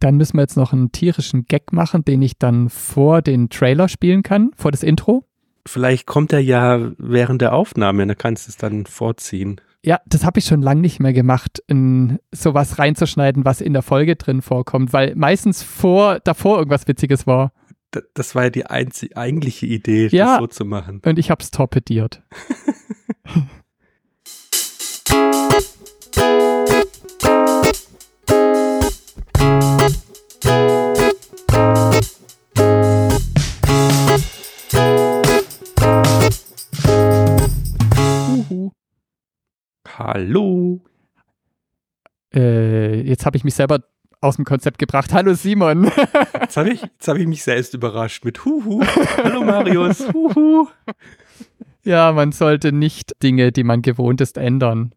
Dann müssen wir jetzt noch einen tierischen Gag machen, den ich dann vor den Trailer spielen kann, vor das Intro. Vielleicht kommt er ja während der Aufnahme, dann kannst du es dann vorziehen. Ja, das habe ich schon lange nicht mehr gemacht, in sowas reinzuschneiden, was in der Folge drin vorkommt, weil meistens vor, davor irgendwas Witziges war. D das war ja die einzig, eigentliche Idee, Ja. das so zu machen. Und ich habe es torpediert. Hallo. Äh, jetzt habe ich mich selber aus dem Konzept gebracht. Hallo Simon. Jetzt habe ich, jetzt hab ich mich selbst überrascht mit Huhu. Hallo Marius. Huhu. ja, man sollte nicht Dinge, die man gewohnt ist, ändern.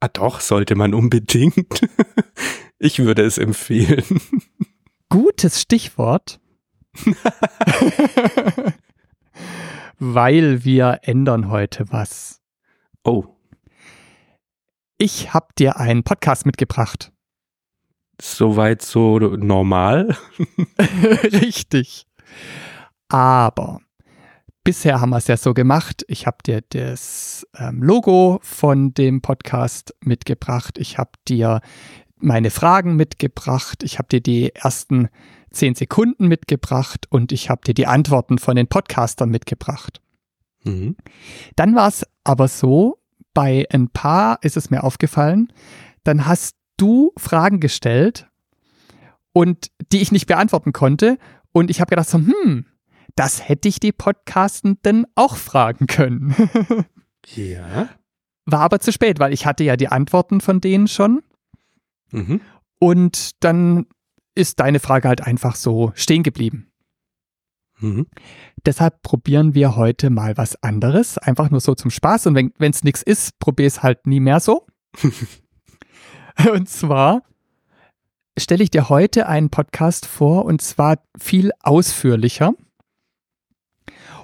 Ah doch, sollte man unbedingt. Ich würde es empfehlen. Gutes Stichwort. Weil wir ändern heute was. Oh, Ich habe dir einen Podcast mitgebracht. soweit so normal. Richtig. Aber bisher haben wir es ja so gemacht. Ich habe dir das ähm, Logo von dem Podcast mitgebracht. Ich habe dir meine Fragen mitgebracht. Ich habe dir die ersten zehn Sekunden mitgebracht und ich habe dir die Antworten von den Podcastern mitgebracht. Mhm. Dann war es aber so, bei ein paar ist es mir aufgefallen, dann hast du Fragen gestellt und die ich nicht beantworten konnte und ich habe gedacht so, hm, das hätte ich die Podcastenden auch fragen können. Ja. War aber zu spät, weil ich hatte ja die Antworten von denen schon Mhm. und dann ist deine Frage halt einfach so stehen geblieben. Mhm. Deshalb probieren wir heute mal was anderes, einfach nur so zum Spaß. Und wenn es nichts ist, probier es halt nie mehr so. und zwar stelle ich dir heute einen Podcast vor und zwar viel ausführlicher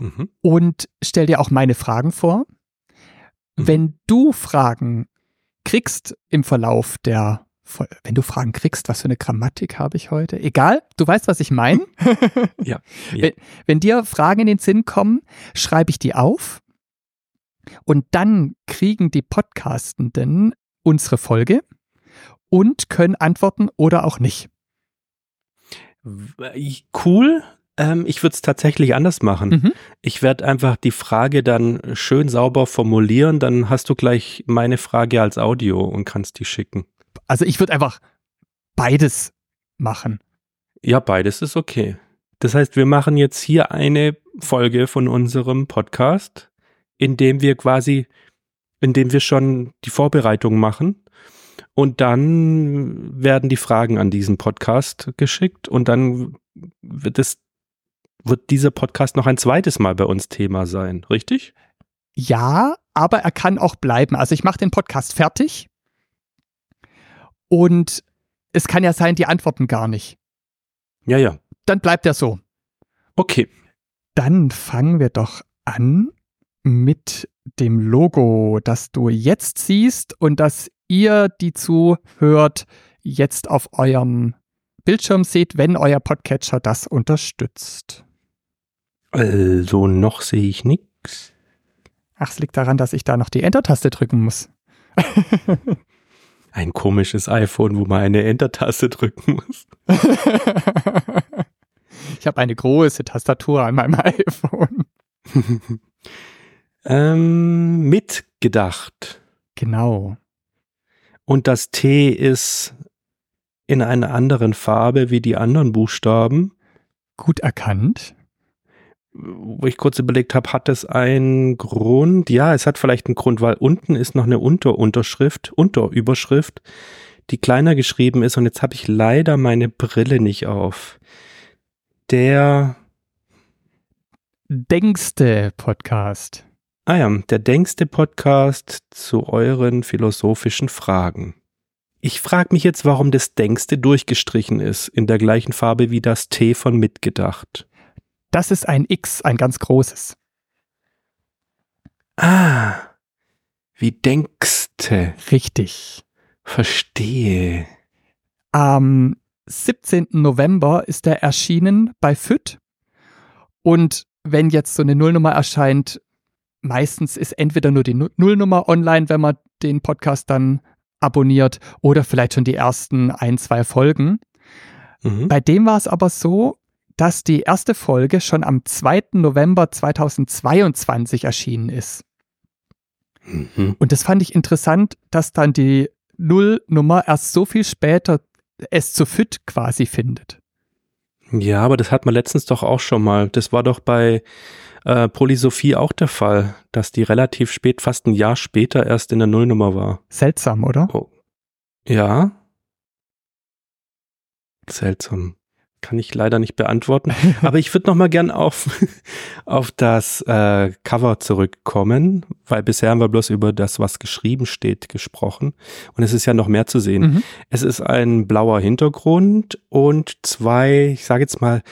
Mhm. und stell dir auch meine Fragen vor. Mhm. Wenn du Fragen kriegst im Verlauf der wenn du Fragen kriegst, was für eine Grammatik habe ich heute? Egal, du weißt, was ich meine. Ja. ja. Wenn, wenn dir Fragen in den Sinn kommen, schreibe ich die auf und dann kriegen die Podcastenden unsere Folge und können antworten oder auch nicht. W- Cool. Ähm, ich würde es tatsächlich anders machen. Mhm. Ich werde einfach die Frage dann schön sauber formulieren, dann hast du gleich meine Frage als Audio und kannst die schicken. Also ich würde einfach beides machen. Ja, beides ist okay. Das heißt, wir machen jetzt hier eine Folge von unserem Podcast, in dem wir quasi, in dem wir schon die Vorbereitung machen und dann werden die Fragen an diesen Podcast geschickt und dann wird es wird dieser Podcast noch ein zweites Mal bei uns Thema sein, richtig? Ja, aber er kann auch bleiben. Also ich mache den Podcast fertig und es kann ja sein, die antworten gar nicht. Ja, ja. Dann bleibt er so. Okay. Dann fangen wir doch an mit dem Logo, das du jetzt siehst und das ihr, die zuhört, jetzt auf eurem Bildschirm seht, wenn euer Podcatcher das unterstützt. Also noch sehe ich nichts. Ach, es liegt daran, dass ich da noch die Enter-Taste drücken muss. Ein komisches iPhone, wo man eine Enter-Taste drücken muss. ich habe eine große Tastatur an meinem iPhone. ähm, mitgedacht. Genau. Und das T ist in einer anderen Farbe wie die anderen Buchstaben. Gut erkannt. Wo ich kurz überlegt habe, hat es einen Grund? Ja, es hat vielleicht einen Grund, weil unten ist noch eine Unterunterschrift, Unterüberschrift, die kleiner geschrieben ist. Und jetzt habe ich leider meine Brille nicht auf. Der, Denkste Podcast. ah ja, der denkste Podcast zu euren philosophischen Fragen. Ich frage mich jetzt, warum das denkste durchgestrichen ist, in der gleichen Farbe wie das T von mitgedacht. Das ist ein X, ein ganz großes. Ah, wie denkste. Richtig. Verstehe. Ähm, 17. November ist er erschienen bei FIT. Und wenn jetzt so eine Nullnummer erscheint, meistens ist entweder nur die Nullnummer online, wenn man den Podcast dann abonniert, oder vielleicht schon die ersten ein, zwei Folgen. Mhm. Bei dem war es aber so, dass die erste Folge schon am 2. November 2022 erschienen ist. Mhm. Und das fand ich interessant, dass dann die Nullnummer erst so viel später es zu fit quasi findet. Ja, aber das hat man letztens doch auch schon mal. Das war doch bei äh, Polysophie auch der Fall, dass die relativ spät, fast ein Jahr später erst in der Nullnummer war. Seltsam, oder? Oh. Ja. Seltsam. Kann ich leider nicht beantworten. Aber ich würde noch mal gern auf, auf das äh, Cover zurückkommen, weil bisher haben wir bloß über das, was geschrieben steht, gesprochen. Und es ist ja noch mehr zu sehen. Mhm. Es ist ein blauer Hintergrund und zwei, ich sage jetzt mal,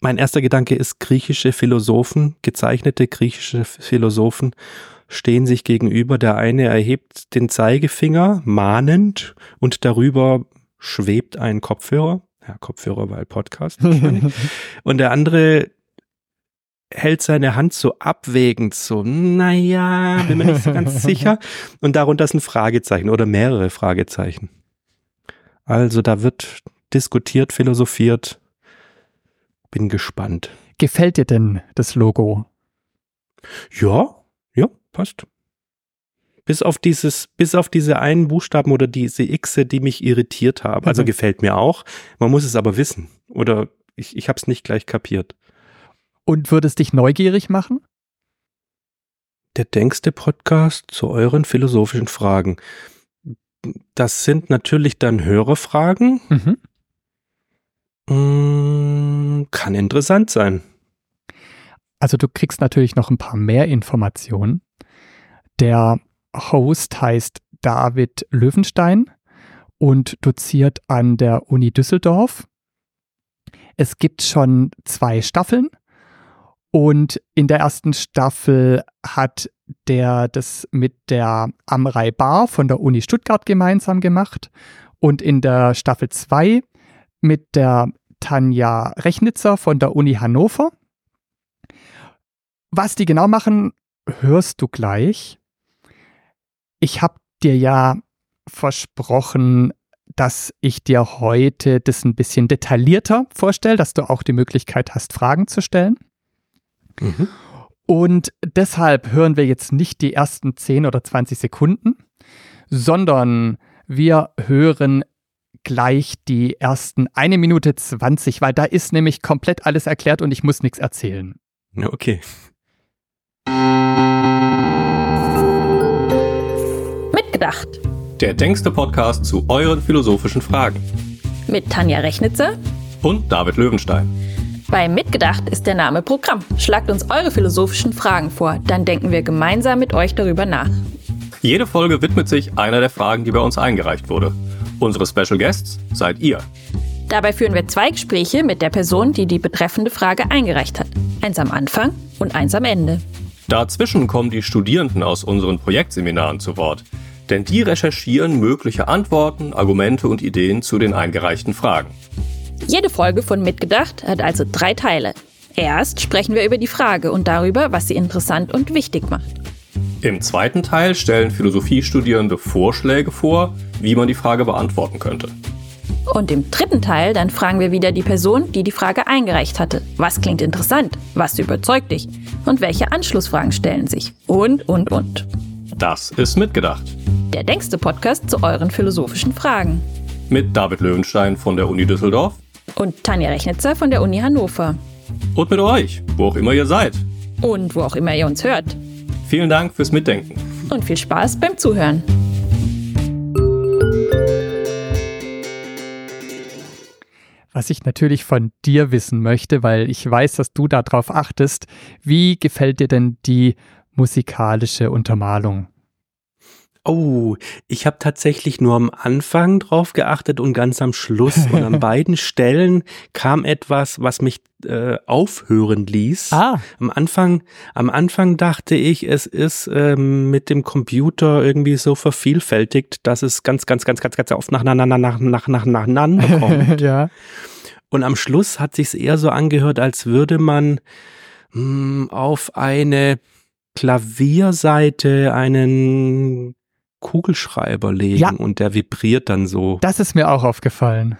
mein erster Gedanke ist, griechische Philosophen, gezeichnete griechische Philosophen stehen sich gegenüber. Der eine erhebt den Zeigefinger mahnend und darüber schwebt ein Kopfhörer ja, Kopfhörer, weil Podcast. und der andere hält seine Hand so abwägend, so, naja, bin mir nicht so ganz sicher. Und darunter ist ein Fragezeichen oder mehrere Fragezeichen. Also da wird diskutiert, philosophiert. Bin gespannt. Gefällt dir denn das Logo? Ja, ja, passt. Bis auf dieses, bis auf diese einen Buchstaben oder diese Xe, die mich irritiert haben. Also mhm. gefällt mir auch. Man muss es aber wissen. Oder ich, ich habe es nicht gleich kapiert. Und würde es dich neugierig machen? Der denkste Podcast zu euren philosophischen Fragen. Das sind natürlich dann Hörerfragen. Mhm. Mm, kann interessant sein. Also du kriegst natürlich noch ein paar mehr Informationen. Der Host heißt David Löwenstein und doziert an der Uni Düsseldorf. Es gibt schon zwei Staffeln und in der ersten Staffel hat der das mit der Amrei Bar von der Uni Stuttgart gemeinsam gemacht und in der Staffel 2 mit der Tanja Rechnitzer von der Uni Hannover. Was die genau machen, hörst du gleich ich habe dir ja versprochen, dass ich dir heute das ein bisschen detaillierter vorstelle, dass du auch die Möglichkeit hast, Fragen zu stellen. Mhm. Und deshalb hören wir jetzt nicht die ersten 10 oder 20 Sekunden, sondern wir hören gleich die ersten eine Minute 20, weil da ist nämlich komplett alles erklärt und ich muss nichts erzählen. Okay. Mitgedacht. Der denkste Podcast zu euren philosophischen Fragen. Mit Tanja Rechnitze und David Löwenstein. Bei Mitgedacht ist der Name Programm. Schlagt uns eure philosophischen Fragen vor, dann denken wir gemeinsam mit euch darüber nach. Jede Folge widmet sich einer der Fragen, die bei uns eingereicht wurde. Unsere Special Guests seid ihr. Dabei führen wir zwei Gespräche mit der Person, die die betreffende Frage eingereicht hat. Eins am Anfang und eins am Ende. Dazwischen kommen die Studierenden aus unseren Projektseminaren zu Wort, denn die recherchieren mögliche Antworten, Argumente und Ideen zu den eingereichten Fragen. Jede Folge von Mitgedacht hat also drei Teile. Erst sprechen wir über die Frage und darüber, was sie interessant und wichtig macht. Im zweiten Teil stellen Philosophiestudierende Vorschläge vor, wie man die Frage beantworten könnte. Und im dritten Teil dann fragen wir wieder die Person, die die Frage eingereicht hatte. Was klingt interessant? Was überzeugt dich? Und welche Anschlussfragen stellen sich? Und, und, und. Das ist mitgedacht. Der denkste Podcast zu euren philosophischen Fragen. Mit David Löwenstein von der Uni Düsseldorf. Und Tanja Rechnitzer von der Uni Hannover. Und mit euch, wo auch immer ihr seid. Und wo auch immer ihr uns hört. Vielen Dank fürs Mitdenken. Und viel Spaß beim Zuhören. Was ich natürlich von dir wissen möchte, weil ich weiß, dass du darauf achtest, wie gefällt dir denn die musikalische Untermalung? Oh, ich habe tatsächlich nur am Anfang drauf geachtet und ganz am Schluss. Und an beiden Stellen kam etwas, was mich äh, aufhören ließ. Ah. Am Anfang, am Anfang dachte ich, es ist ähm, mit dem Computer irgendwie so vervielfältigt, dass es ganz, ganz, ganz, ganz, ganz oft nach, nach, nach, nach, nach, nach, nacheinander kommt. ja. Und am Schluss hat sich's eher so angehört, als würde man mh, auf eine Klavierseite einen Kugelschreiber legen Ja. und der vibriert dann so. Das ist mir auch aufgefallen.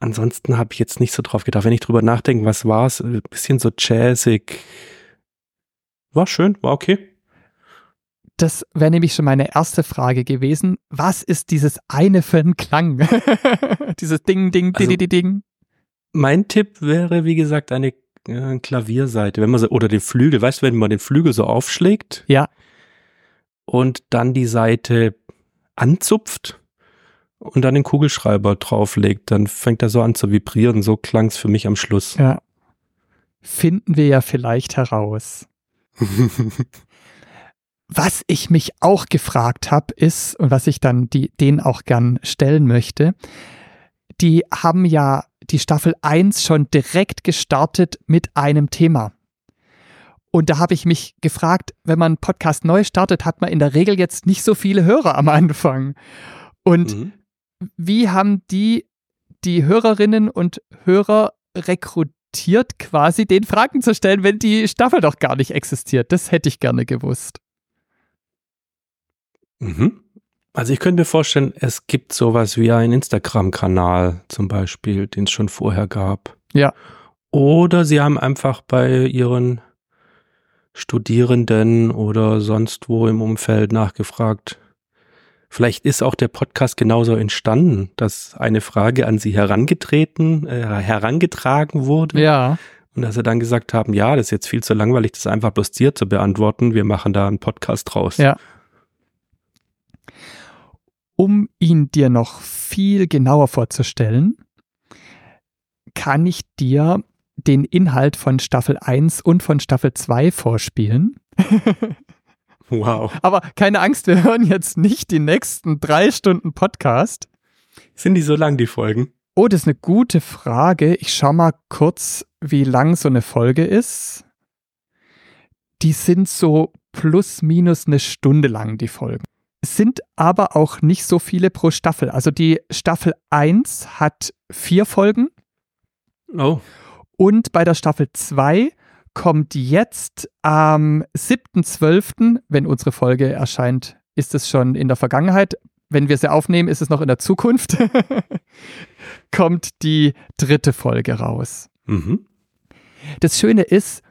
Ansonsten habe ich jetzt nicht so drauf gedacht. Wenn ich drüber nachdenke, was war's? Ein bisschen so jazzig. War schön, war okay. Das wäre nämlich schon meine erste Frage gewesen. Was ist dieses eine für ein Klang? dieses Ding, Ding, Also- Ding, Ding, Ding. Mein Tipp wäre, wie gesagt, eine äh, Klavierseite. Wenn man so, oder den Flügel, weißt du, wenn man den Flügel so aufschlägt Ja. Und dann die Seite anzupft und dann den Kugelschreiber drauflegt, dann fängt er so an zu vibrieren. So klang's für mich am Schluss. Ja. Finden wir ja vielleicht heraus. Was ich mich auch gefragt habe, ist, und was ich dann die, denen auch gern stellen möchte, die haben ja die Staffel 1 schon direkt gestartet mit einem Thema. Und da habe ich mich gefragt, wenn man einen Podcast neu startet, hat man in der Regel jetzt nicht so viele Hörer am Anfang. Und Mhm. wie haben die die Hörerinnen und Hörer rekrutiert, quasi den Fragen zu stellen, wenn die Staffel doch gar nicht existiert? Das hätte ich gerne gewusst. Mhm. Also ich könnte mir vorstellen, es gibt sowas wie einen Instagram-Kanal zum Beispiel, den es schon vorher gab. Ja. Oder sie haben einfach bei ihren Studierenden oder sonst wo im Umfeld nachgefragt. Vielleicht ist auch der Podcast genauso entstanden, dass eine Frage an sie herangetreten, äh, herangetragen wurde Ja. und dass sie dann gesagt haben, ja, das ist jetzt viel zu langweilig, das einfach bloß dir zu beantworten. Wir machen da einen Podcast draus. Ja. Um ihn dir noch viel genauer vorzustellen, kann ich dir den Inhalt von Staffel 1 und von Staffel 2 vorspielen. Wow. Aber keine Angst, wir hören jetzt nicht die nächsten drei Stunden Podcast. Sind die so lang, die Folgen? Oh, das ist eine gute Frage. Ich schau mal kurz, wie lang so eine Folge ist. Die sind so plus minus eine Stunde lang, die Folgen. Es sind aber auch nicht so viele pro Staffel. Also die Staffel 1 hat vier Folgen Oh. Und bei der Staffel 2 kommt jetzt am 7.12., wenn unsere Folge erscheint, ist es schon in der Vergangenheit. Wenn wir sie aufnehmen, ist es noch in der Zukunft. kommt die dritte Folge raus. Mhm. Das Schöne ist,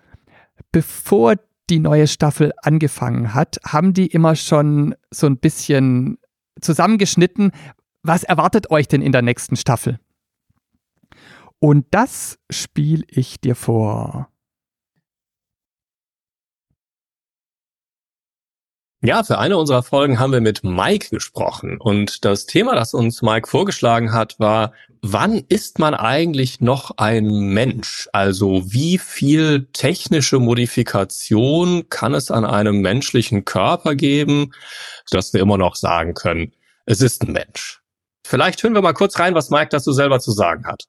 bevor die neue Staffel angefangen hat, haben die immer schon so ein bisschen zusammengeschnitten, was erwartet euch denn in der nächsten Staffel? Und das spiele ich dir vor. Ja, für eine unserer Folgen haben wir mit Mike gesprochen und das Thema, das uns Mike vorgeschlagen hat, war, wann ist man eigentlich noch ein Mensch? Also wie viel technische Modifikation kann es an einem menschlichen Körper geben, dass wir immer noch sagen können, es ist ein Mensch? Vielleicht hören wir mal kurz rein, was Mike dazu selber zu sagen hat.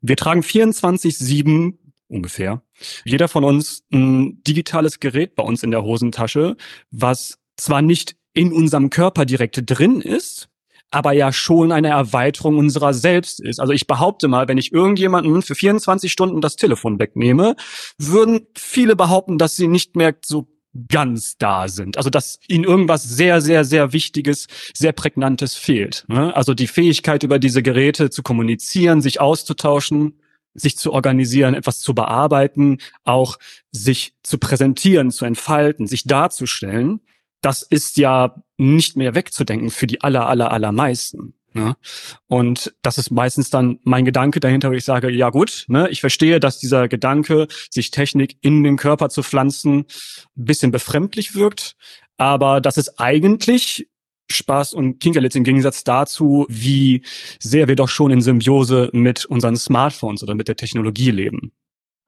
Wir tragen 24-7 ungefähr. Jeder von uns ein digitales Gerät bei uns in der Hosentasche, was zwar nicht in unserem Körper direkt drin ist, aber ja schon eine Erweiterung unserer selbst ist. Also ich behaupte mal, wenn ich irgendjemanden für 24 Stunden das Telefon wegnehme, würden viele behaupten, dass sie nicht mehr so ganz da sind. Also dass ihnen irgendwas sehr, sehr, sehr Wichtiges, sehr Prägnantes fehlt. ne? Also die Fähigkeit, über diese Geräte zu kommunizieren, sich auszutauschen, sich zu organisieren, etwas zu bearbeiten, auch sich zu präsentieren, zu entfalten, sich darzustellen, das ist ja nicht mehr wegzudenken für die aller, aller, allermeisten. Ne? Und das ist meistens dann mein Gedanke dahinter, wo ich sage, ja gut, ne, ich verstehe, dass dieser Gedanke, sich Technik in den Körper zu pflanzen, ein bisschen befremdlich wirkt, aber das ist eigentlich Spaß und Kinkerlitz im Gegensatz dazu, wie sehr wir doch schon in Symbiose mit unseren Smartphones oder mit der Technologie leben.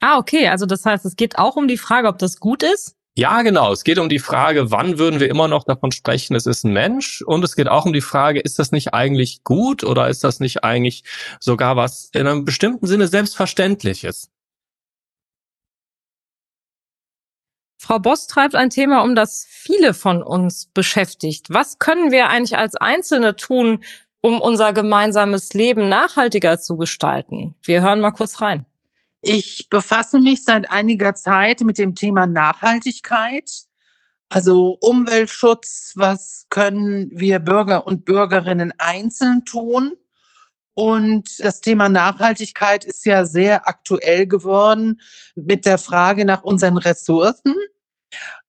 Ah, okay. Also das heißt, es geht auch um die Frage, ob das gut ist. Ja, genau. Es geht um die Frage, wann würden wir immer noch davon sprechen, es ist ein Mensch? Und es geht auch um die Frage, ist das nicht eigentlich gut oder ist das nicht eigentlich sogar was in einem bestimmten Sinne Selbstverständliches? Frau Boss treibt ein Thema um, das viele von uns beschäftigt. Was können wir eigentlich als Einzelne tun, um unser gemeinsames Leben nachhaltiger zu gestalten? Wir hören mal kurz rein. Ich befasse mich seit einiger Zeit mit dem Thema Nachhaltigkeit, also Umweltschutz. Was können wir Bürger und Bürgerinnen einzeln tun? Und das Thema Nachhaltigkeit ist ja sehr aktuell geworden mit der Frage nach unseren Ressourcen.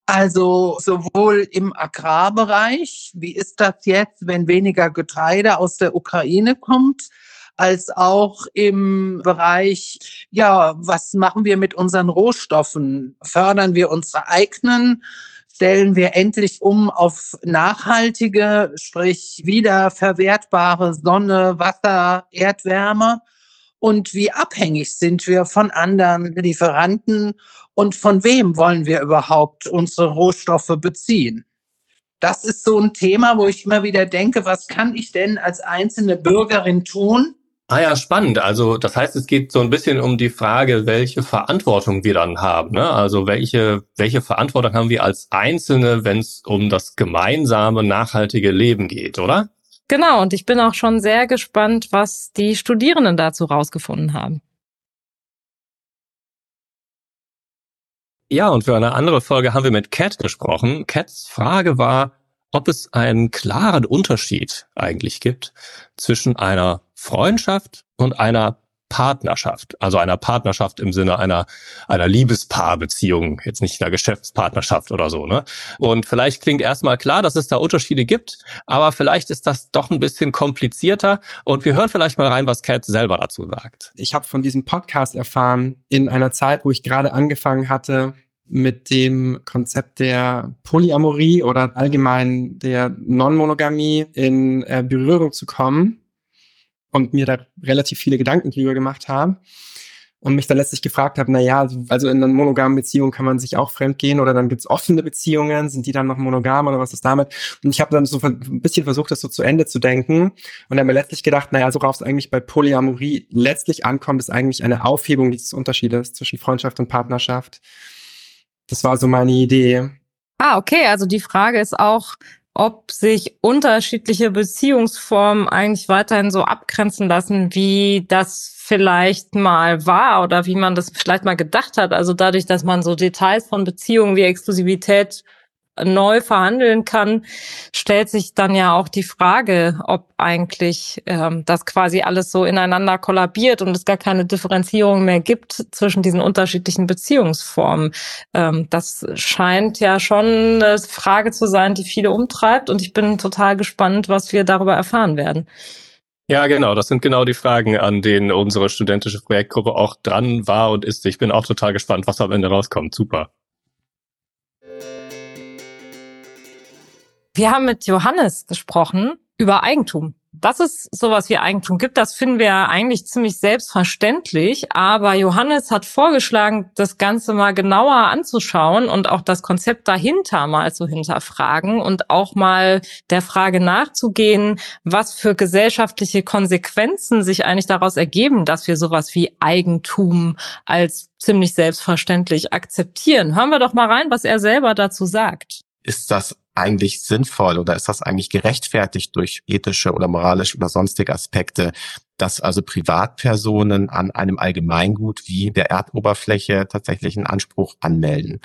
Also sowohl im Agrarbereich, wie ist das jetzt, wenn weniger Getreide aus der Ukraine kommt, als auch im Bereich, ja, was machen wir mit unseren Rohstoffen? Fördern wir unsere eigenen? Stellen wir endlich um auf nachhaltige, sprich wiederverwertbare Sonne, Wasser, Erdwärme? Und wie abhängig sind wir von anderen Lieferanten? Und von wem wollen wir überhaupt unsere Rohstoffe beziehen? Das ist so ein Thema, wo ich immer wieder denke, was kann ich denn als einzelne Bürgerin tun, Ah ja, spannend. Also das heißt, es geht so ein bisschen um die Frage, welche Verantwortung wir dann haben. Ne? Also welche, welche Verantwortung haben wir als Einzelne, wenn es um das gemeinsame, nachhaltige Leben geht, oder? Genau, und ich bin auch schon sehr gespannt, was die Studierenden dazu rausgefunden haben. Ja, und für eine andere Folge haben wir mit Cat gesprochen. Cats Frage war, ob es einen klaren Unterschied eigentlich gibt zwischen einer Freundschaft und einer Partnerschaft, also einer Partnerschaft im Sinne einer einer Liebespaarbeziehung, jetzt nicht einer Geschäftspartnerschaft oder so, ne? Und vielleicht klingt erstmal klar, dass es da Unterschiede gibt, aber vielleicht ist das doch ein bisschen komplizierter und wir hören vielleicht mal rein, was Kat selber dazu sagt. Ich habe von diesem Podcast erfahren in einer Zeit, wo ich gerade angefangen hatte, mit dem Konzept der Polyamorie oder allgemein der Non-Monogamie in äh, Berührung zu kommen und mir da relativ viele Gedanken drüber gemacht habe und mich dann letztlich gefragt habe, na ja, also in einer monogamen Beziehung kann man sich auch fremdgehen oder dann gibt's offene Beziehungen, sind die dann noch monogam oder was ist damit? Und ich habe dann so ein bisschen versucht, das so zu Ende zu denken und dann mir letztlich gedacht, naja, so worauf es eigentlich bei Polyamorie letztlich ankommt, ist eigentlich eine Aufhebung dieses Unterschiedes zwischen Freundschaft und Partnerschaft. Das war so meine Idee. Ah, okay, also die Frage ist auch, ob sich unterschiedliche Beziehungsformen eigentlich weiterhin so abgrenzen lassen, wie das vielleicht mal war oder wie man das vielleicht mal gedacht hat. Also dadurch, dass man so Details von Beziehungen wie Exklusivität neu verhandeln kann, stellt sich dann ja auch die Frage, ob eigentlich ähm, das quasi alles so ineinander kollabiert und es gar keine Differenzierung mehr gibt zwischen diesen unterschiedlichen Beziehungsformen. Ähm, das scheint ja schon eine Frage zu sein, die viele umtreibt und ich bin total gespannt, was wir darüber erfahren werden. Ja, genau. Das sind genau die Fragen, an denen unsere studentische Projektgruppe auch dran war und ist. Ich bin auch total gespannt, was am Ende rauskommt. Super. Wir haben mit Johannes gesprochen über Eigentum. Dass es sowas wie Eigentum gibt, das finden wir eigentlich ziemlich selbstverständlich. Aber Johannes hat vorgeschlagen, das Ganze mal genauer anzuschauen und auch das Konzept dahinter mal zu hinterfragen und auch mal der Frage nachzugehen, was für gesellschaftliche Konsequenzen sich eigentlich daraus ergeben, dass wir sowas wie Eigentum als ziemlich selbstverständlich akzeptieren. Hören wir doch mal rein, was er selber dazu sagt. Ist das eigentlich sinnvoll oder ist das eigentlich gerechtfertigt durch ethische oder moralische oder sonstige Aspekte, dass also Privatpersonen an einem Allgemeingut wie der Erdoberfläche tatsächlich einen Anspruch anmelden?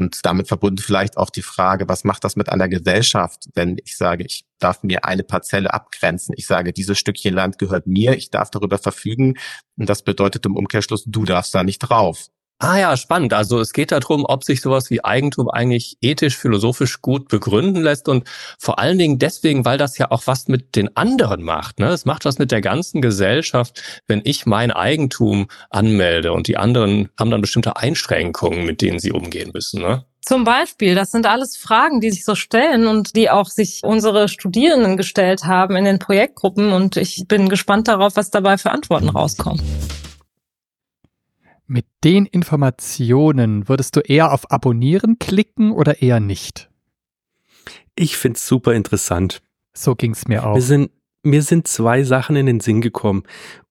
Und damit verbunden vielleicht auch die Frage, was macht das mit einer Gesellschaft, wenn ich sage, ich darf mir eine Parzelle abgrenzen. Ich sage, dieses Stückchen Land gehört mir, ich darf darüber verfügen. Und das bedeutet im Umkehrschluss, du darfst da nicht drauf. Ah ja, spannend. Also es geht darum, ob sich sowas wie Eigentum eigentlich ethisch, philosophisch gut begründen lässt und vor allen Dingen deswegen, weil das ja auch was mit den anderen macht. Ne? Es macht was mit der ganzen Gesellschaft, wenn ich mein Eigentum anmelde und die anderen haben dann bestimmte Einschränkungen, mit denen sie umgehen müssen. Ne? Zum Beispiel, das sind alles Fragen, die sich so stellen und die auch sich unsere Studierenden gestellt haben in den Projektgruppen und ich bin gespannt darauf, was dabei für Antworten rauskommen. Mit den Informationen würdest du eher auf Abonnieren klicken oder eher nicht? Ich find's super interessant. So ging's mir auch. Mir sind, mir sind zwei Sachen in den Sinn gekommen.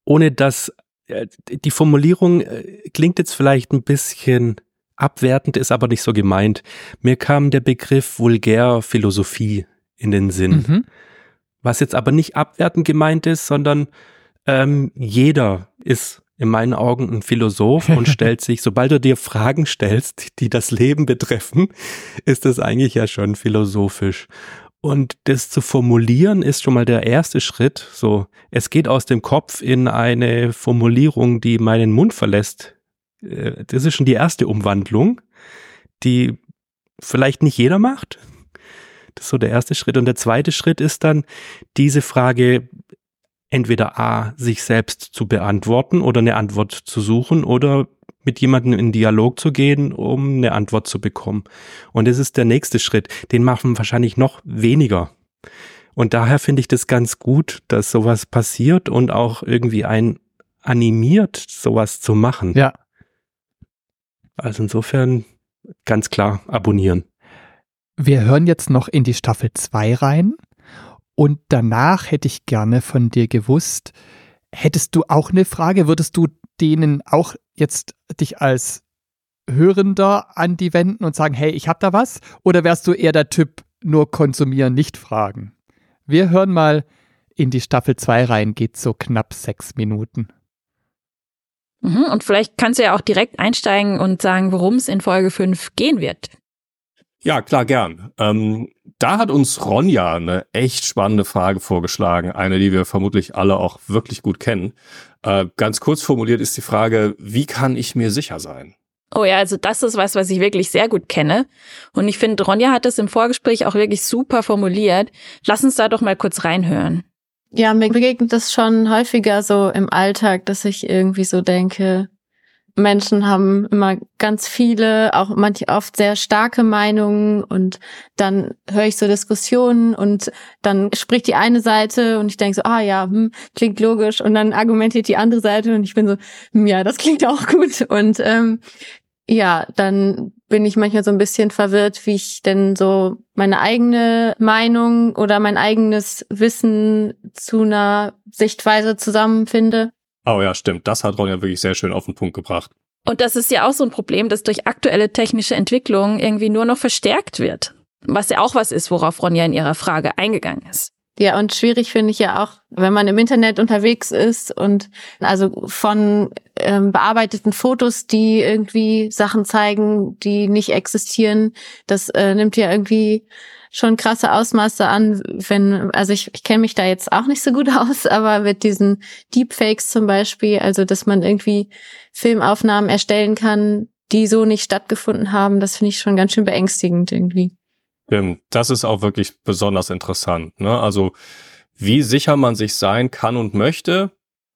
Ohne dass äh, die Formulierung äh, klingt jetzt vielleicht ein bisschen abwertend, ist aber nicht so gemeint. Mir kam der Begriff Vulgärphilosophie in den Sinn. Mhm. Was jetzt aber nicht abwertend gemeint ist, sondern ähm, jeder ist in meinen Augen ein Philosoph und stellt sich, sobald du dir Fragen stellst, die das Leben betreffen, ist das eigentlich ja schon philosophisch. Und das zu formulieren ist schon mal der erste Schritt. So, es geht aus dem Kopf in eine Formulierung, die meinen Mund verlässt. Äh, Das ist schon die erste Umwandlung, die vielleicht nicht jeder macht. Das ist so der erste Schritt. Und der zweite Schritt ist dann, diese Frage entweder A, sich selbst zu beantworten oder eine Antwort zu suchen oder mit jemandem in Dialog zu gehen, um eine Antwort zu bekommen. Und das ist der nächste Schritt. Den machen wahrscheinlich noch weniger. Und daher finde ich das ganz gut, dass sowas passiert und auch irgendwie ein animiert, sowas zu machen. Ja. Also insofern ganz klar abonnieren. Wir hören jetzt noch in die Staffel 2 rein und danach hätte ich gerne von dir gewusst, hättest du auch eine Frage, würdest du denen auch jetzt dich als Hörender an die wenden und sagen, hey, ich hab da was? Oder wärst du eher der Typ nur konsumieren, nicht fragen? Wir hören mal in die Staffel 2 rein, geht so knapp sechs Minuten. Mhm, und vielleicht kannst du ja auch direkt einsteigen und sagen, worum es in Folge 5 gehen wird. Ja, klar, gern. Ähm, da hat uns Ronja eine echt spannende Frage vorgeschlagen, eine, die wir vermutlich alle auch wirklich gut kennen. Äh, ganz kurz formuliert ist die Frage, wie kann ich mir sicher sein? Oh ja, also das ist was, was ich wirklich sehr gut kenne. Und ich finde, Ronja hat das im Vorgespräch auch wirklich super formuliert. Lass uns da doch mal kurz reinhören. Ja, mir begegnet das schon häufiger so im Alltag, dass ich irgendwie so denke, Menschen haben immer ganz viele, auch manche oft sehr starke Meinungen und dann höre ich so Diskussionen und dann spricht die eine Seite und ich denke so, ah ja, hm, klingt logisch und dann argumentiert die andere Seite und ich bin so, hm, ja, das klingt auch gut und ähm, ja, dann bin ich manchmal so ein bisschen verwirrt, wie ich denn so meine eigene Meinung oder mein eigenes Wissen zu einer Sichtweise zusammenfinde. Oh ja, stimmt. Das hat Ronja wirklich sehr schön auf den Punkt gebracht. Und das ist ja auch so ein Problem, das durch aktuelle technische Entwicklungen irgendwie nur noch verstärkt wird. Was ja auch was ist, worauf Ronja in ihrer Frage eingegangen ist. Ja, und schwierig finde ich ja auch, wenn man im Internet unterwegs ist und also von ähm, bearbeiteten Fotos, die irgendwie Sachen zeigen, die nicht existieren, das äh, nimmt ja irgendwie schon krasse Ausmaße an, wenn, also ich, ich kenne mich da jetzt auch nicht so gut aus, aber mit diesen Deepfakes zum Beispiel, also dass man irgendwie Filmaufnahmen erstellen kann, die so nicht stattgefunden haben, das finde ich schon ganz schön beängstigend irgendwie. Das ist auch wirklich besonders interessant. Ne? Also wie sicher man sich sein kann und möchte,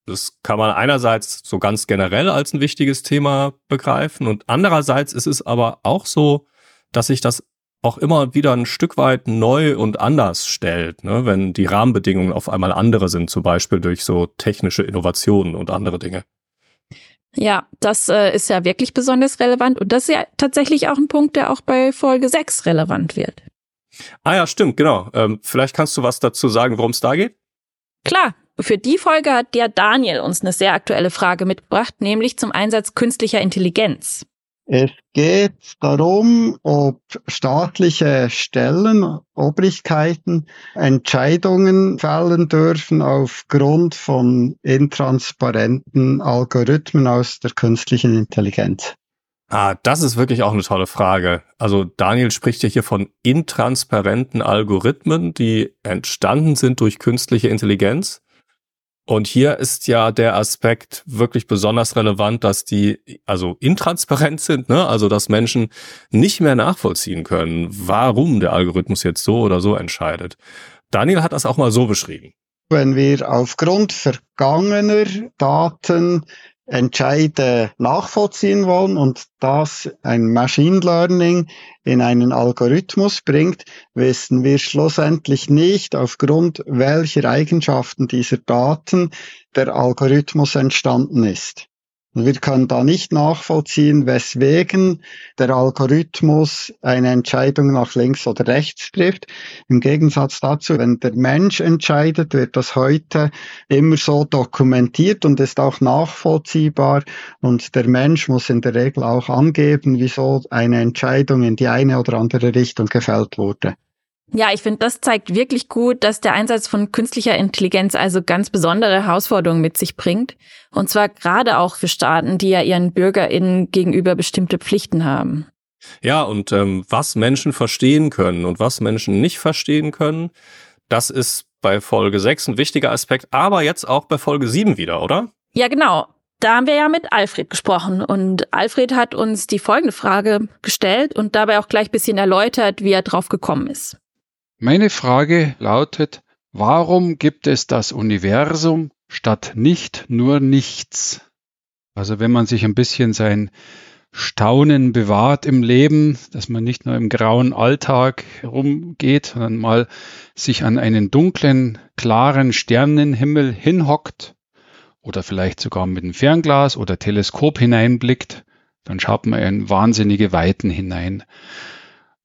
das kann man einerseits so ganz generell als ein wichtiges Thema begreifen und andererseits ist es aber auch so, dass sich das auch immer wieder ein Stück weit neu und anders stellt, ne? wenn die Rahmenbedingungen auf einmal andere sind, zum Beispiel durch so technische Innovationen und andere Dinge. Ja, das äh, ist ja wirklich besonders relevant und das ist ja tatsächlich auch ein Punkt, der auch bei Folge 6 relevant wird. Ah ja, stimmt, genau. Ähm, vielleicht kannst du was dazu sagen, worum es da geht? Klar, für die Folge hat der Daniel uns eine sehr aktuelle Frage mitgebracht, nämlich zum Einsatz künstlicher Intelligenz. Es geht darum, ob staatliche Stellen, Obrigkeiten Entscheidungen fällen dürfen aufgrund von intransparenten Algorithmen aus der künstlichen Intelligenz. Ah, das ist wirklich auch eine tolle Frage. Also Daniel spricht ja hier von intransparenten Algorithmen, die entstanden sind durch künstliche Intelligenz. Und hier ist ja der Aspekt wirklich besonders relevant, dass die also intransparent sind, ne? also dass Menschen nicht mehr nachvollziehen können, warum der Algorithmus jetzt so oder so entscheidet. Daniel hat das auch mal so beschrieben. Wenn wir aufgrund vergangener Daten Entscheide nachvollziehen wollen und das ein Machine Learning in einen Algorithmus bringt, wissen wir schlussendlich nicht, aufgrund welcher Eigenschaften dieser Daten der Algorithmus entstanden ist. Und wir können da nicht nachvollziehen, weswegen der Algorithmus eine Entscheidung nach links oder rechts trifft. Im Gegensatz dazu, wenn der Mensch entscheidet, wird das heute immer so dokumentiert und ist auch nachvollziehbar. Und der Mensch muss in der Regel auch angeben, wieso eine Entscheidung in die eine oder andere Richtung gefällt wurde. Ja, ich finde, das zeigt wirklich gut, dass der Einsatz von künstlicher Intelligenz also ganz besondere Herausforderungen mit sich bringt. Und zwar gerade auch für Staaten, die ja ihren BürgerInnen gegenüber bestimmte Pflichten haben. Ja, und ähm, was Menschen verstehen können und was Menschen nicht verstehen können, das ist bei Folge 6 ein wichtiger Aspekt, aber jetzt auch bei Folge 7 wieder, oder? Ja, genau. Da haben wir ja mit Alfred gesprochen und Alfred hat uns die folgende Frage gestellt und dabei auch gleich bisschen erläutert, wie er drauf gekommen ist. Meine Frage lautet, warum gibt es das Universum statt nicht nur nichts? Also wenn man sich ein bisschen sein Staunen bewahrt im Leben, dass man nicht nur im grauen Alltag rumgeht, sondern mal sich an einen dunklen, klaren Sternenhimmel hinhockt oder vielleicht sogar mit einem Fernglas oder Teleskop hineinblickt, dann schaut man in wahnsinnige Weiten hinein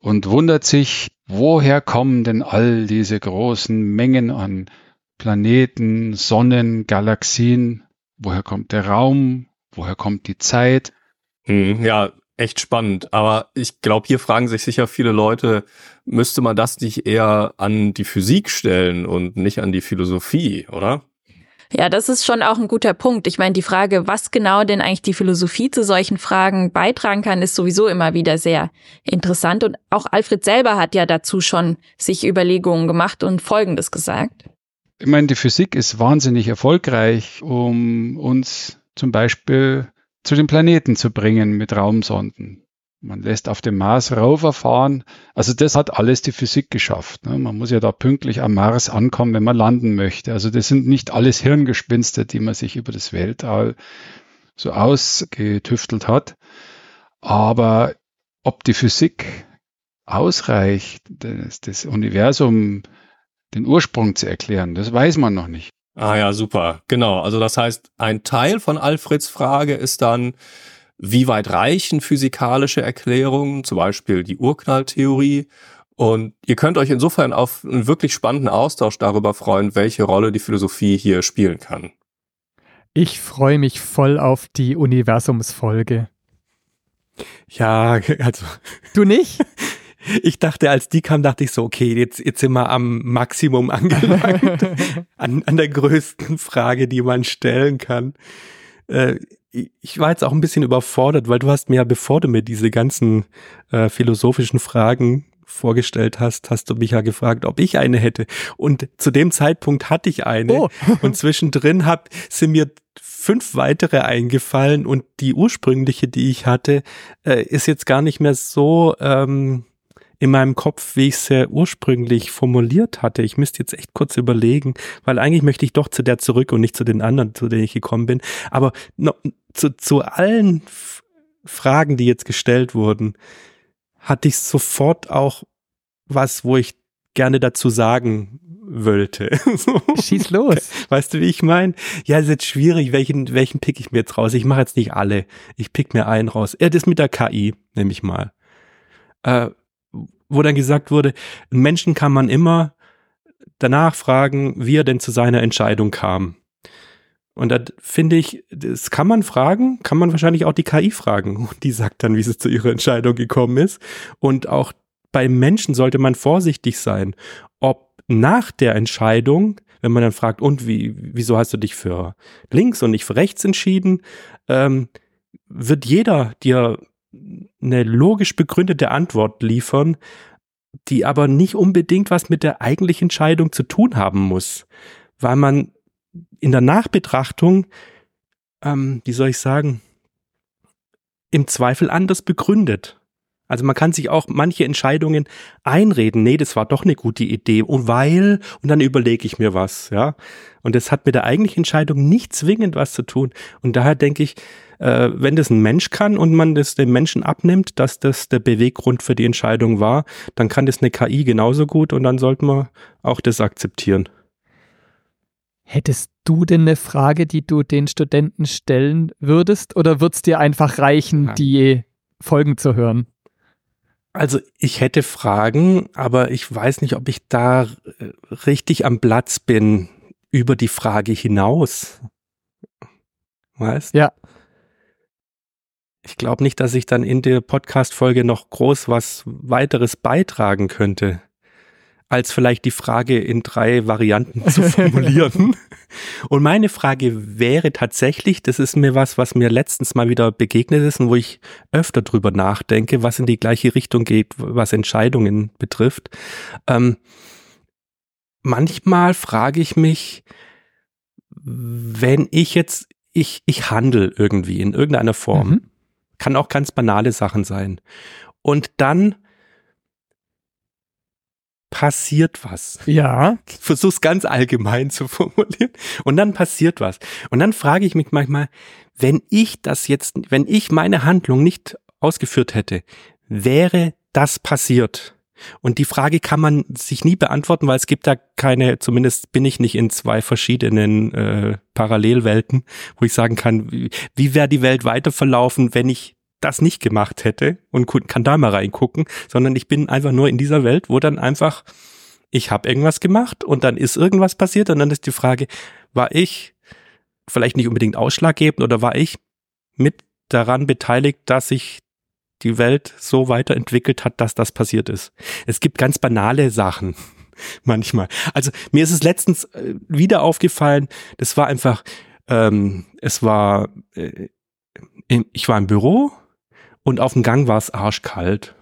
und wundert sich, woher kommen denn all diese großen Mengen an Planeten, Sonnen, Galaxien, woher kommt der Raum, woher kommt die Zeit? Hm, ja, echt spannend. Aber ich glaube, hier fragen sich sicher viele Leute, müsste man das nicht eher an die Physik stellen und nicht an die Philosophie, oder? Ja, das ist schon auch ein guter Punkt. Ich meine, die Frage, was genau denn eigentlich die Philosophie zu solchen Fragen beitragen kann, ist sowieso immer wieder sehr interessant. Und auch Alfred selber hat ja dazu schon sich Überlegungen gemacht und Folgendes gesagt. Ich meine, die Physik ist wahnsinnig erfolgreich, um uns zum Beispiel zu den Planeten zu bringen mit Raumsonden. Man lässt auf dem Mars Rover fahren. Also das hat alles die Physik geschafft. Ne? Man muss ja da pünktlich am Mars ankommen, wenn man landen möchte. Also das sind nicht alles Hirngespinste, die man sich über das Weltall so ausgetüftelt hat. Aber ob die Physik ausreicht, das, das Universum, den Ursprung zu erklären, das weiß man noch nicht. Ah ja, super. Genau. Also das heißt, ein Teil von Alfreds Frage ist dann, wie weit reichen physikalische Erklärungen, zum Beispiel die Urknalltheorie. Und ihr könnt euch insofern auf einen wirklich spannenden Austausch darüber freuen, welche Rolle die Philosophie hier spielen kann. Ich freue mich voll auf die Universumsfolge. Ja, also. Du nicht? Ich dachte, als die kam, dachte ich so, okay, jetzt, jetzt sind wir am Maximum angelangt. an, an der größten Frage, die man stellen kann. Äh, ich war jetzt auch ein bisschen überfordert, weil du hast mir ja, bevor du mir diese ganzen äh, philosophischen Fragen vorgestellt hast, hast du mich ja gefragt, ob ich eine hätte. Und zu dem Zeitpunkt hatte ich eine. Oh. und zwischendrin hab, sind mir fünf weitere eingefallen und die ursprüngliche, die ich hatte, äh, ist jetzt gar nicht mehr so ähm, in meinem Kopf, wie ich es ja ursprünglich formuliert hatte. Ich müsste jetzt echt kurz überlegen, weil eigentlich möchte ich doch zu der zurück und nicht zu den anderen, zu denen ich gekommen bin. Aber no, zu, zu allen Fragen, die jetzt gestellt wurden, hatte ich sofort auch was, wo ich gerne dazu sagen wollte. Schieß los. Weißt du, wie ich meine? Ja, ist jetzt schwierig, welchen, welchen pick ich mir jetzt raus? Ich mache jetzt nicht alle. Ich pick mir einen raus. Ja, das mit der KI, nehme ich mal. Äh, wo dann gesagt wurde, Menschen kann man immer danach fragen, wie er denn zu seiner Entscheidung kam. Und da finde ich, das kann man fragen, kann man wahrscheinlich auch die KI fragen. Und die sagt dann, wie es zu ihrer Entscheidung gekommen ist. Und auch bei Menschen sollte man vorsichtig sein, ob nach der Entscheidung, wenn man dann fragt, und wie, wieso hast du dich für links und nicht für rechts entschieden, ähm, wird jeder dir eine logisch begründete Antwort liefern, die aber nicht unbedingt was mit der eigentlichen Entscheidung zu tun haben muss, weil man in der Nachbetrachtung, ähm, wie soll ich sagen, im Zweifel anders begründet. Also man kann sich auch manche Entscheidungen einreden, nee, das war doch eine gute Idee und weil, und dann überlege ich mir was, ja. Und das hat mit der eigentlichen Entscheidung nicht zwingend was zu tun. Und daher denke ich, äh, wenn das ein Mensch kann und man das dem Menschen abnimmt, dass das der Beweggrund für die Entscheidung war, dann kann das eine KI genauso gut und dann sollten wir auch das akzeptieren. Hättest du denn eine Frage, die du den Studenten stellen würdest? Oder wird es dir einfach reichen, Nein. die Folgen zu hören? Also ich hätte Fragen, aber ich weiß nicht, ob ich da äh, richtig am Platz bin über die Frage hinaus. Weißt? Ja. Ich glaube nicht, dass ich dann in der Podcast-Folge noch groß was weiteres beitragen könnte, als vielleicht die Frage in drei Varianten zu formulieren. Und meine Frage wäre tatsächlich, das ist mir was, was mir letztens mal wieder begegnet ist und wo ich öfter drüber nachdenke, was in die gleiche Richtung geht, was Entscheidungen betrifft. Ähm, manchmal frage ich mich, wenn ich jetzt, ich, ich handle irgendwie in irgendeiner Form, Mhm. kann auch ganz banale Sachen sein. Und dann passiert was. Ja. Ich versuch's ganz allgemein zu formulieren. Und dann passiert was. Und dann frage ich mich manchmal, wenn ich das jetzt, wenn ich meine Handlung nicht ausgeführt hätte, wäre das passiert? Und die Frage kann man sich nie beantworten, weil es gibt da keine, zumindest bin ich nicht in zwei verschiedenen äh, Parallelwelten, wo ich sagen kann, wie, wie wäre die Welt weiter verlaufen, wenn ich das nicht gemacht hätte und kann da mal reingucken, sondern ich bin einfach nur in dieser Welt, wo dann einfach ich habe irgendwas gemacht und dann ist irgendwas passiert und dann ist die Frage, war ich vielleicht nicht unbedingt ausschlaggebend oder war ich mit daran beteiligt, dass sich die Welt so weiterentwickelt hat, dass das passiert ist. Es gibt ganz banale Sachen manchmal. Also mir ist es letztens äh, wieder aufgefallen, das war einfach, ähm, es war, äh, ich war im Büro und auf dem Gang war es arschkalt.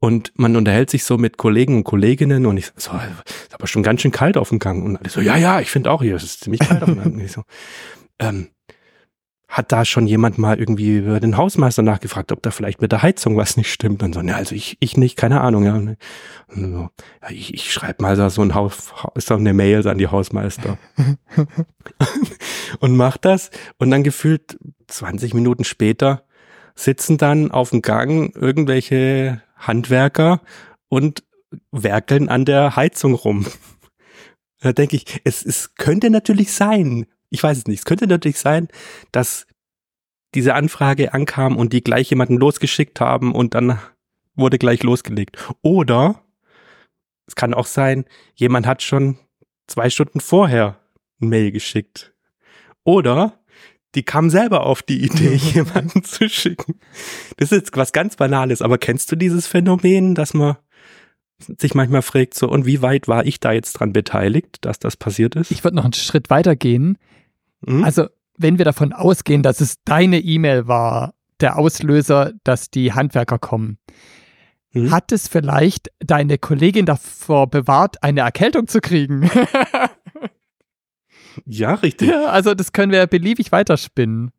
Und man unterhält sich so mit Kollegen und Kolleginnen und ich so, ist aber schon ganz schön kalt auf dem Gang. Und alle so, ja, ja, ich finde auch hier, es ist ziemlich kalt auf dem Gang. Ich so, ähm, hat da schon jemand mal irgendwie über den Hausmeister nachgefragt, ob da vielleicht mit der Heizung was nicht stimmt? Und so, ja, also ich, ich nicht, keine Ahnung. Ja, und so, ja ich, ich schreibe mal so ein Haus, ist doch eine Mail an die Hausmeister. und macht das. Und dann gefühlt 20 Minuten später sitzen dann auf dem Gang irgendwelche Handwerker und werkeln an der Heizung rum. Da denke ich, es, es könnte natürlich sein, ich weiß es nicht, es könnte natürlich sein, dass diese Anfrage ankam und die gleich jemanden losgeschickt haben und dann wurde gleich losgelegt. Oder es kann auch sein, jemand hat schon zwei Stunden vorher ein Mail geschickt. Oder die kam selber auf die Idee, jemanden zu schicken. Das ist jetzt was ganz Banales, aber kennst du dieses Phänomen, dass man sich manchmal fragt, so, und wie weit war ich da jetzt dran beteiligt, dass das passiert ist? Ich würde noch einen Schritt weiter gehen. Hm? Also, wenn wir davon ausgehen, dass es deine E-Mail war, der Auslöser, dass die Handwerker kommen, Hm? hat es vielleicht deine Kollegin davor bewahrt, eine Erkältung zu kriegen? ja, richtig. ja, also, das können wir beliebig weiterspinnen.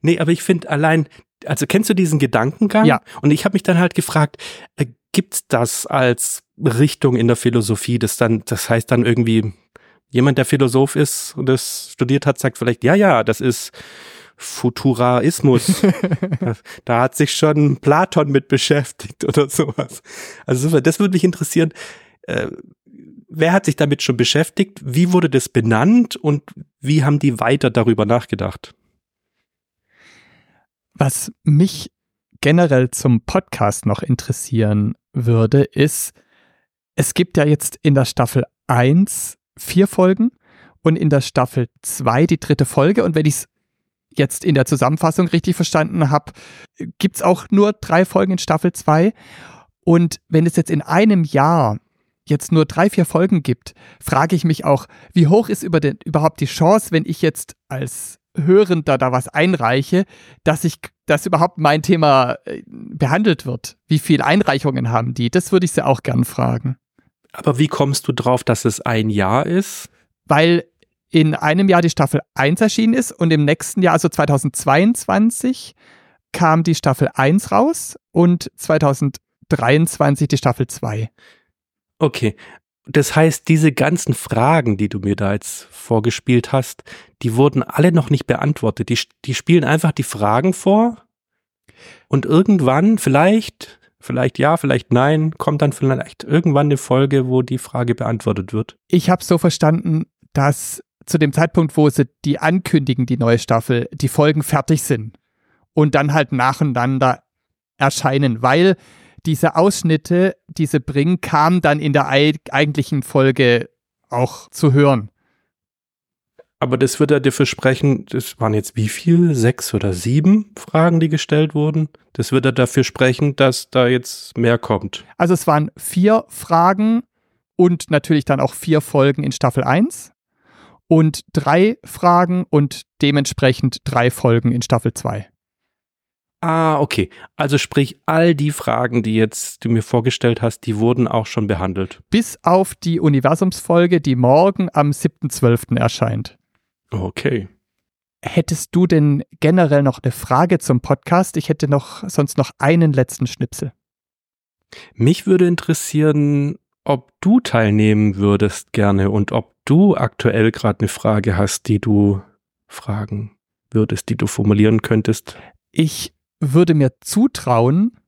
Nee, aber ich finde allein, also kennst du diesen Gedankengang? Ja. Und ich habe mich dann halt gefragt, äh, gibt's das als Richtung in der Philosophie, das dann, das heißt dann irgendwie, jemand, der Philosoph ist und das studiert hat, sagt vielleicht, ja, ja, das ist Futuraismus. da, da hat sich schon Platon mit beschäftigt oder sowas. Also das würde mich interessieren. Äh, wer hat sich damit schon beschäftigt? Wie wurde das benannt und wie haben die weiter darüber nachgedacht? Was mich generell zum Podcast noch interessieren würde, ist, es gibt ja jetzt in der Staffel 1 vier Folgen und in der Staffel 2 die dritte Folge. Und wenn ich es jetzt in der Zusammenfassung richtig verstanden habe, gibt es auch nur drei Folgen in Staffel 2. Und wenn es jetzt in einem Jahr jetzt nur drei, vier Folgen gibt, frage ich mich auch, wie hoch ist über den, überhaupt die Chance, wenn ich jetzt als Hörender da was einreiche, dass ich, dass überhaupt mein Thema äh, behandelt wird. Wie viel Einreichungen haben die? Das würde ich sie auch gern fragen. Aber wie kommst du drauf, dass es ein Jahr ist? Weil in einem Jahr die Staffel 1 erschienen ist und im nächsten Jahr, also 2022, kam die Staffel 1 raus und 2023 die Staffel 2. Okay. Das heißt, diese ganzen Fragen, die du mir da jetzt vorgespielt hast, die wurden alle noch nicht beantwortet. Die, die spielen einfach die Fragen vor und irgendwann, vielleicht, vielleicht ja, vielleicht nein, kommt dann vielleicht irgendwann eine Folge, wo die Frage beantwortet wird. Ich habe so verstanden, dass zu dem Zeitpunkt, wo sie die ankündigen, die neue Staffel, die Folgen fertig sind und dann halt nacheinander erscheinen, weil diese Ausschnitte, die sie bringen, kamen dann in der eigentlichen Folge auch zu hören. Aber das wird ja dafür sprechen, das waren jetzt wie viel? Sechs oder sieben Fragen, die gestellt wurden? Das wird ja dafür sprechen, dass da jetzt mehr kommt. Also es waren vier Fragen und natürlich dann auch vier Folgen in Staffel 1 und drei Fragen und dementsprechend drei Folgen in Staffel 2. Ah, okay. Also sprich, all die Fragen, die jetzt du mir vorgestellt hast, die wurden auch schon behandelt. Bis auf die Universumsfolge, die morgen am 7.12. erscheint. Okay. Hättest du denn generell noch eine Frage zum Podcast? Ich hätte noch sonst noch einen letzten Schnipsel. Mich würde interessieren, ob du teilnehmen würdest gerne und ob du aktuell gerade eine Frage hast, die du fragen würdest, die du formulieren könntest. Ich würde mir zutrauen,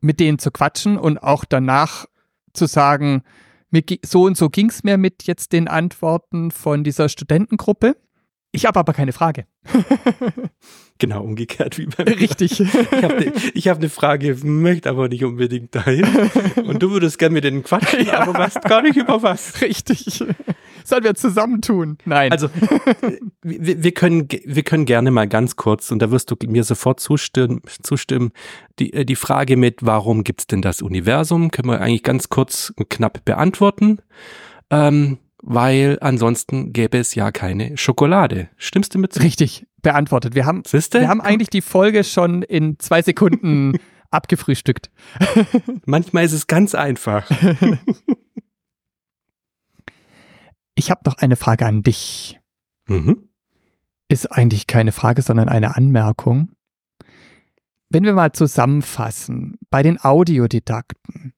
mit denen zu quatschen und auch danach zu sagen, so und so ging es mir mit jetzt den Antworten von dieser Studentengruppe. Ich habe aber keine Frage. genau, umgekehrt wie bei mir. Richtig. Ich habe eine hab ne Frage, möchte aber nicht unbedingt dahin. Und du würdest gerne mit denen quatschen, ja. aber weißt gar nicht über was. Richtig. Sollen wir zusammentun? Nein. Also, wir, wir, können, wir können gerne mal ganz kurz, und da wirst du mir sofort zustimmen, zustimmen die, äh, die Frage mit, warum gibt es denn das Universum, können wir eigentlich ganz kurz und knapp beantworten. Ähm, weil ansonsten gäbe es ja keine Schokolade. Stimmst du mit? Richtig, beantwortet. Wir haben, Siehste? wir haben eigentlich die Folge schon in zwei Sekunden abgefrühstückt. Manchmal ist es ganz einfach. ich habe noch eine Frage an dich. Mhm. Ist eigentlich keine Frage, sondern eine Anmerkung. Wenn wir mal zusammenfassen, bei den Audiodidakten,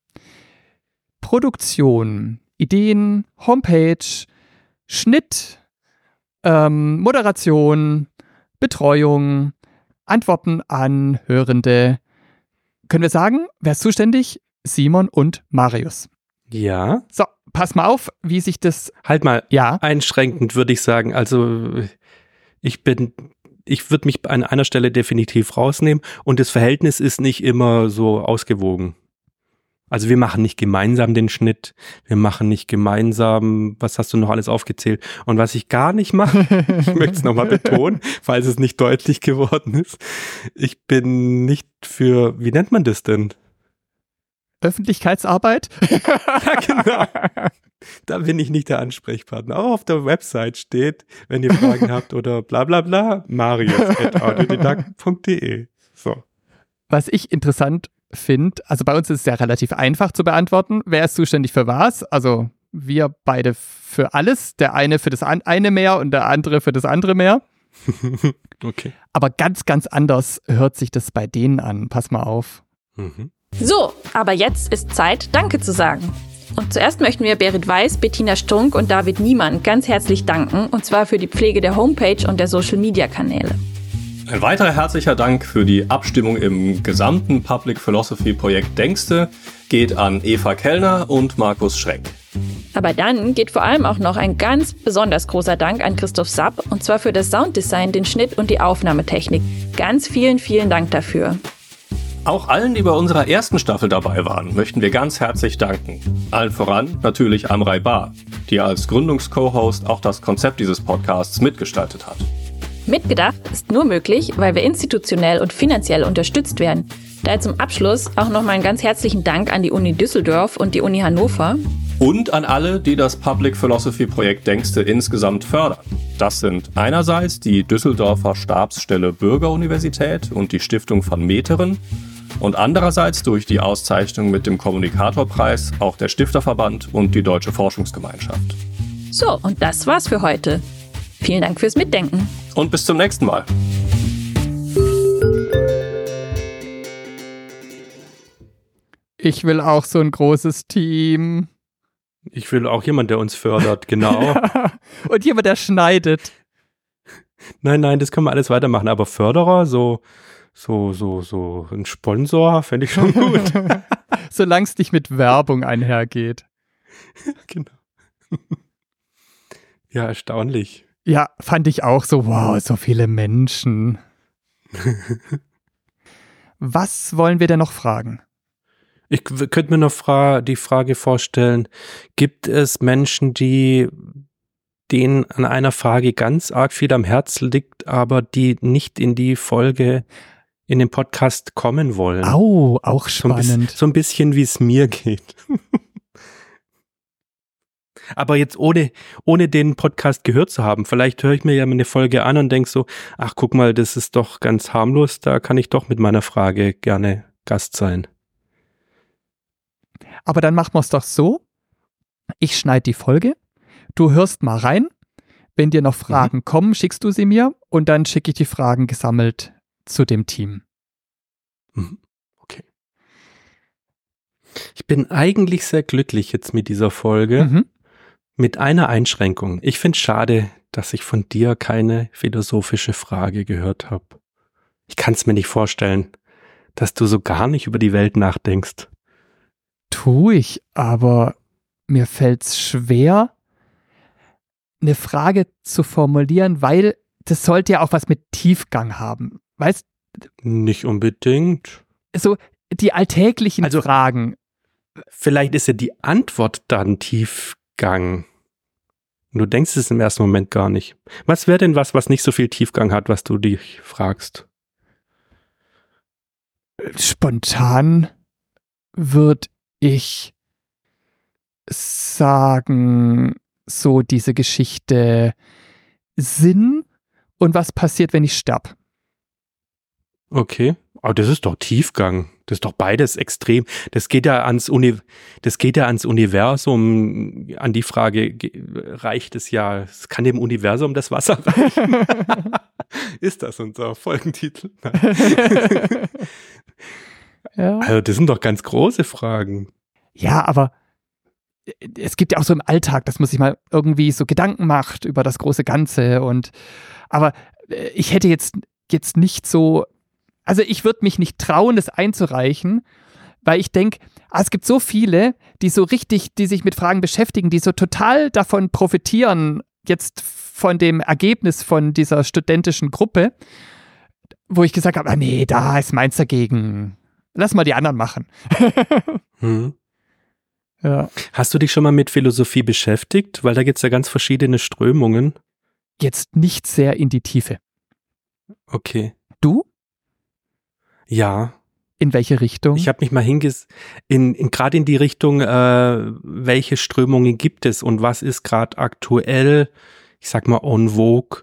Produktion, Ideen, Homepage, Schnitt, ähm, Moderation, Betreuung, Antworten an Hörende. Können wir sagen, wer ist zuständig? Simon und Marius. Ja. So, pass mal auf, wie sich das. Halt mal. Ja. Einschränkend würde ich sagen. Also, ich bin ich würde mich an einer Stelle definitiv rausnehmen und das Verhältnis ist nicht immer so ausgewogen. Also wir machen nicht gemeinsam den Schnitt, wir machen nicht gemeinsam, was hast du noch alles aufgezählt? Und was ich gar nicht mache, ich möchte es nochmal betonen, falls es nicht deutlich geworden ist, ich bin nicht für, wie nennt man das denn? Öffentlichkeitsarbeit? ja, genau. Da bin ich nicht der Ansprechpartner. Auch auf der Website steht, wenn ihr Fragen habt oder bla bla bla, marius.autodidakt.de. So. Was ich interessant finde, also bei uns ist es ja relativ einfach zu beantworten. Wer ist zuständig für was? Also wir beide für alles. Der eine für das eine mehr und der andere für das andere mehr. okay. Aber ganz, ganz anders hört sich das bei denen an. Pass mal auf. Mhm. So, aber jetzt ist Zeit, Danke zu sagen. Und zuerst möchten wir Berit Weiß, Bettina Strunk und David Niemann ganz herzlich danken, und zwar für die Pflege der Homepage und der Social-Media-Kanäle. Ein weiterer herzlicher Dank für die Abstimmung im gesamten Public Philosophy Projekt Denkste geht an Eva Kellner und Markus Schreck. Aber dann geht vor allem auch noch ein ganz besonders großer Dank an Christoph Sapp und zwar für das Sounddesign, den Schnitt und die Aufnahmetechnik. Ganz vielen, vielen Dank dafür. Auch allen, die bei unserer ersten Staffel dabei waren, möchten wir ganz herzlich danken. Allen voran natürlich Amrei Bar, die als Gründungs-Co-Host auch das Konzept dieses Podcasts mitgestaltet hat. Mitgedacht ist nur möglich, weil wir institutionell und finanziell unterstützt werden. Daher zum Abschluss auch nochmal einen ganz herzlichen Dank an die Uni Düsseldorf und die Uni Hannover. Und an alle, die das Public Philosophy Projekt Denkste insgesamt fördern. Das sind einerseits die Düsseldorfer Stabsstelle Bürgeruniversität und die Stiftung von Meteren und andererseits durch die Auszeichnung mit dem Kommunikatorpreis auch der Stifterverband und die Deutsche Forschungsgemeinschaft. So, und das war's für heute. Vielen Dank fürs Mitdenken. Und bis zum nächsten Mal. Ich will auch so ein großes Team. Ich will auch jemand, der uns fördert, genau. Und jemand, der schneidet. Nein, nein, das können wir alles weitermachen. Aber Förderer, so, so, so, so ein Sponsor, fände ich schon gut. Solange es nicht mit Werbung einhergeht. genau. Ja, erstaunlich. Ja, fand ich auch so, wow, so viele Menschen. Was wollen wir denn noch fragen? Ich könnte mir noch fra die Frage vorstellen, gibt es Menschen, die denen an einer Frage ganz arg viel am Herz liegt, aber die nicht in die Folge in den Podcast kommen wollen? Au, auch So ein, bisschen, spannend. so ein bisschen, wie es mir geht. Aber jetzt ohne, ohne den Podcast gehört zu haben, vielleicht höre ich mir ja mal eine Folge an und denke so, ach guck mal, das ist doch ganz harmlos, da kann ich doch mit meiner Frage gerne Gast sein. Aber dann machen wir es doch so. Ich schneide die Folge. Du hörst mal rein. Wenn dir noch Fragen kommen, schickst du sie mir und dann schicke ich die Fragen gesammelt zu dem Team. Mhm. Okay. Ich bin eigentlich sehr glücklich jetzt mit dieser Folge. Mhm. Mit einer Einschränkung. Ich finde es schade, dass ich von dir keine philosophische Frage gehört habe. Ich kann es mir nicht vorstellen, dass du so gar nicht über die Welt nachdenkst. Tu ich, aber mir fällt's schwer, eine Frage zu formulieren, weil das sollte ja auch was mit Tiefgang haben. Weißt Nicht unbedingt. so die alltäglichen Also- Fragen. Vielleicht ist ja die Antwort dann Tiefgang. Und du denkst es im ersten Moment gar nicht. Was wäre denn was, was nicht so viel Tiefgang hat, was du dich fragst? Spontan würde ich sagen, so diese Geschichte Sinn und was passiert, wenn ich sterb. Okay. Aber das ist doch Tiefgang. Das ist doch beides extrem. Das geht ja ans Uni das geht ja ans Universum. An die Frage ge- reicht es ja. Es kann dem Universum das Wasser reichen. ist das unser Folgentitel? Ja. also das sind doch ganz große Fragen. Ja, aber es gibt ja auch so im Alltag, dass man sich mal irgendwie so Gedanken macht über das große Ganze und aber äh, ich hätte jetzt jetzt nicht so also ich würde mich nicht trauen, das einzureichen, weil ich denke, ah, es gibt so viele, die so richtig, die sich mit Fragen beschäftigen, die so total davon profitieren, jetzt von dem Ergebnis von dieser studentischen Gruppe, wo ich gesagt habe, ah nee, da ist meins dagegen. Lass mal die anderen machen. Hm. ja. Hast du dich schon mal mit Philosophie beschäftigt? Weil da gibt es ja ganz verschiedene Strömungen. Jetzt nicht sehr in die Tiefe. Okay. Du? Ja, In welche Richtung? Ich habe mich mal hinges in, in gerade in die Richtung, äh, welche Strömungen gibt es und was ist gerade aktuell, ich sag mal en vogue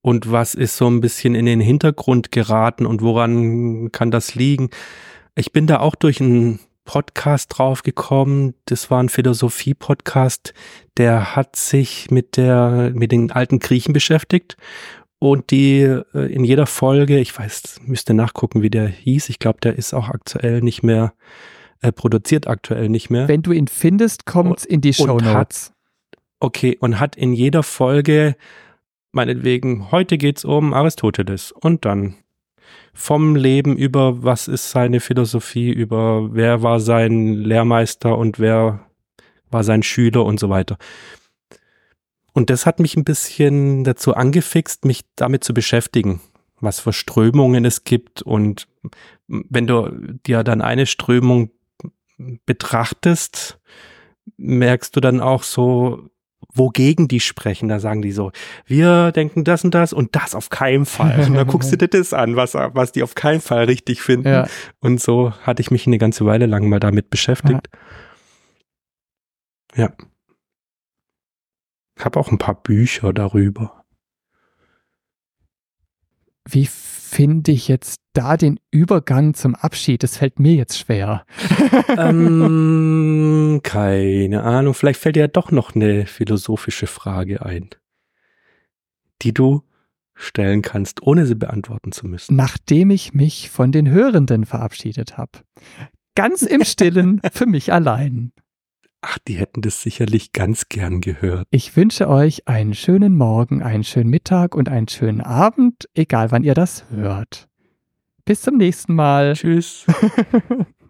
und was ist so ein bisschen in den Hintergrund geraten und woran kann das liegen? Ich bin da auch durch einen Podcast draufgekommen. Das war ein Philosophie-Podcast, der hat sich mit der mit den alten Griechen beschäftigt und die äh, in jeder Folge, ich weiß, müsste nachgucken, wie der hieß. Ich glaube, der ist auch aktuell nicht mehr äh, produziert, aktuell nicht mehr. Wenn du ihn findest, kommt's in die Show Notes. Okay, und hat in jeder Folge, meinetwegen, heute geht's um Aristoteles und dann vom Leben über, was ist seine Philosophie, über wer war sein Lehrmeister und wer war sein Schüler und so weiter. Und das hat mich ein bisschen dazu angefixt, mich damit zu beschäftigen, was für Strömungen es gibt. Und wenn du dir dann eine Strömung betrachtest, merkst du dann auch so, wogegen die sprechen. Da sagen die so, wir denken das und das und das auf keinen Fall. Und dann guckst du dir das an, was, was die auf keinen Fall richtig finden. Ja. Und so hatte ich mich eine ganze Weile lang mal damit beschäftigt. Ja. Ich habe auch ein paar Bücher darüber. Wie finde ich jetzt da den Übergang zum Abschied? Das fällt mir jetzt schwer. ähm, keine Ahnung. Vielleicht fällt dir ja doch noch eine philosophische Frage ein, die du stellen kannst, ohne sie beantworten zu müssen. Nachdem ich mich von den Hörenden verabschiedet habe. Ganz im Stillen für mich allein. Ach, die hätten das sicherlich ganz gern gehört. Ich wünsche euch einen schönen Morgen, einen schönen Mittag und einen schönen Abend, egal wann ihr das hört. Bis zum nächsten Mal. Tschüss.